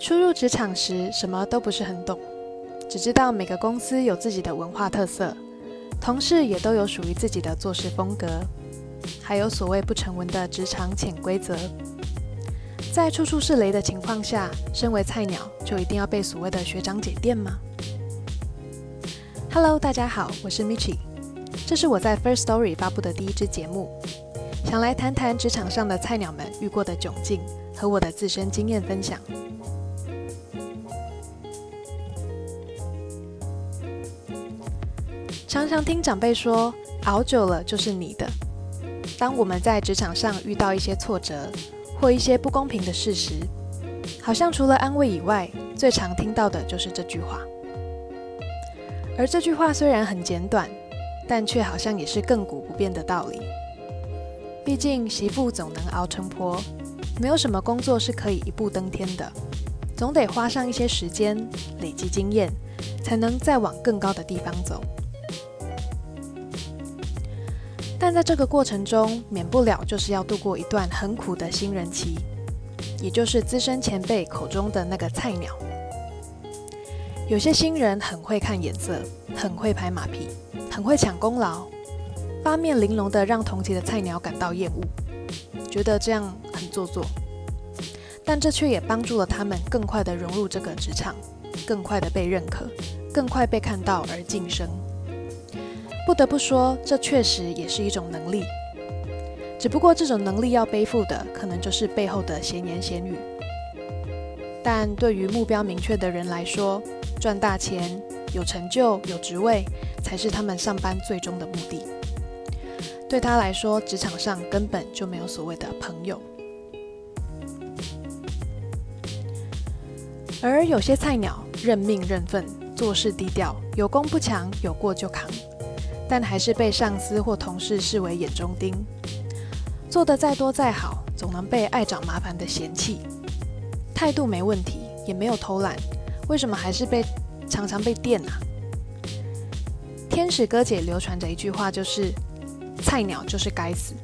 初入职场时，什么都不是很懂，只知道每个公司有自己的文化特色，同事也都有属于自己的做事风格，还有所谓不成文的职场潜规则。在处处是雷的情况下，身为菜鸟就一定要被所谓的学长姐电吗？Hello，大家好，我是 Michi，这是我在 First Story 发布的第一支节目，想来谈谈职场上的菜鸟们遇过的窘境和我的自身经验分享。常常听长辈说，熬久了就是你的。当我们在职场上遇到一些挫折或一些不公平的事实，好像除了安慰以外，最常听到的就是这句话。而这句话虽然很简短，但却好像也是亘古不变的道理。毕竟媳妇总能熬成婆，没有什么工作是可以一步登天的，总得花上一些时间累积经验，才能再往更高的地方走。但在这个过程中，免不了就是要度过一段很苦的新人期，也就是资深前辈口中的那个菜鸟。有些新人很会看眼色，很会拍马屁，很会抢功劳，八面玲珑的让同级的菜鸟感到厌恶，觉得这样很做作。但这却也帮助了他们更快的融入这个职场，更快的被认可，更快被看到而晋升。不得不说，这确实也是一种能力。只不过这种能力要背负的，可能就是背后的闲言闲语。但对于目标明确的人来说，赚大钱、有成就、有职位，才是他们上班最终的目的。对他来说，职场上根本就没有所谓的朋友。而有些菜鸟认命认份，做事低调，有功不强，有过就扛。但还是被上司或同事视为眼中钉，做得再多再好，总能被爱找麻烦的嫌弃。态度没问题，也没有偷懒，为什么还是被常常被电啊？天使哥姐流传着一句话，就是菜鸟就是该死。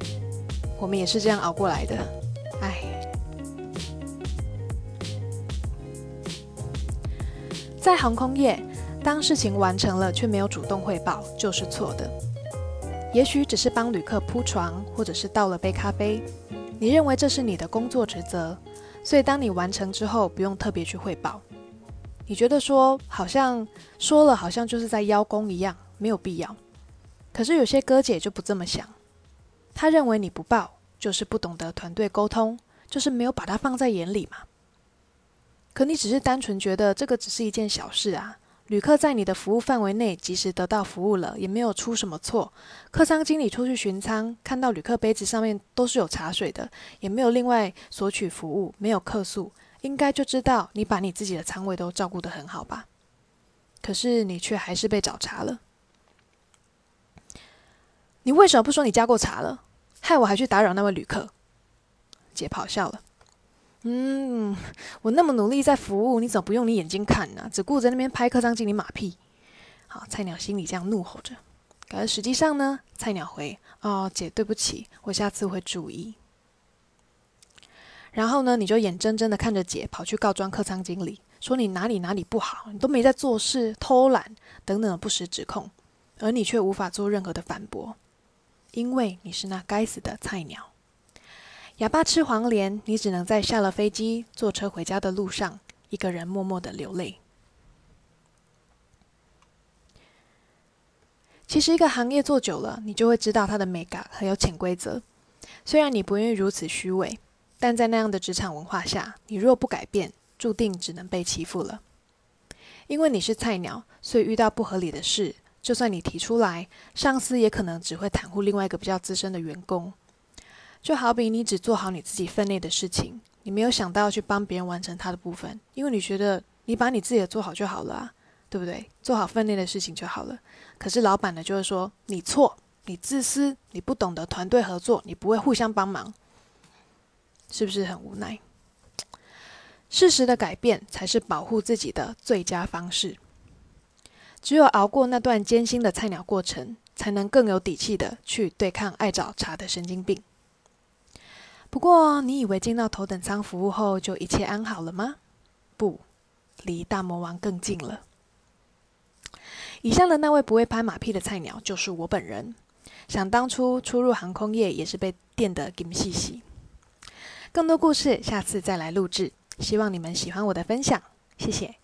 我们也是这样熬过来的，唉。在航空业。当事情完成了却没有主动汇报，就是错的。也许只是帮旅客铺床，或者是倒了杯咖啡，你认为这是你的工作职责，所以当你完成之后，不用特别去汇报。你觉得说好像说了，好像就是在邀功一样，没有必要。可是有些哥姐就不这么想，他认为你不报就是不懂得团队沟通，就是没有把它放在眼里嘛。可你只是单纯觉得这个只是一件小事啊。旅客在你的服务范围内及时得到服务了，也没有出什么错。客舱经理出去巡舱，看到旅客杯子上面都是有茶水的，也没有另外索取服务，没有客诉，应该就知道你把你自己的舱位都照顾得很好吧？可是你却还是被找茬了。你为什么不说你加过茶了？害我还去打扰那位旅客。姐咆哮了。嗯，我那么努力在服务，你怎么不用你眼睛看呢？只顾着那边拍客舱经理马屁。好，菜鸟心里这样怒吼着。可是实际上呢，菜鸟回：“哦，姐，对不起，我下次会注意。”然后呢，你就眼睁睁的看着姐跑去告状客舱经理，说你哪里哪里不好，你都没在做事、偷懒等等的不实指控，而你却无法做任何的反驳，因为你是那该死的菜鸟。哑巴吃黄连，你只能在下了飞机、坐车回家的路上，一个人默默的流泪。其实，一个行业做久了，你就会知道它的美感和有潜规则。虽然你不愿意如此虚伪，但在那样的职场文化下，你若不改变，注定只能被欺负了。因为你是菜鸟，所以遇到不合理的事，就算你提出来，上司也可能只会袒护另外一个比较资深的员工。就好比你只做好你自己分内的事情，你没有想到去帮别人完成他的部分，因为你觉得你把你自己的做好就好了啊，对不对？做好分内的事情就好了。可是老板呢，就会说你错，你自私，你不懂得团队合作，你不会互相帮忙，是不是很无奈？适时的改变才是保护自己的最佳方式。只有熬过那段艰辛的菜鸟过程，才能更有底气的去对抗爱找茬的神经病。不过，你以为进到头等舱服务后就一切安好了吗？不，离大魔王更近了。以上的那位不会拍马屁的菜鸟就是我本人。想当初初入航空业也是被电得金细细。更多故事下次再来录制，希望你们喜欢我的分享，谢谢。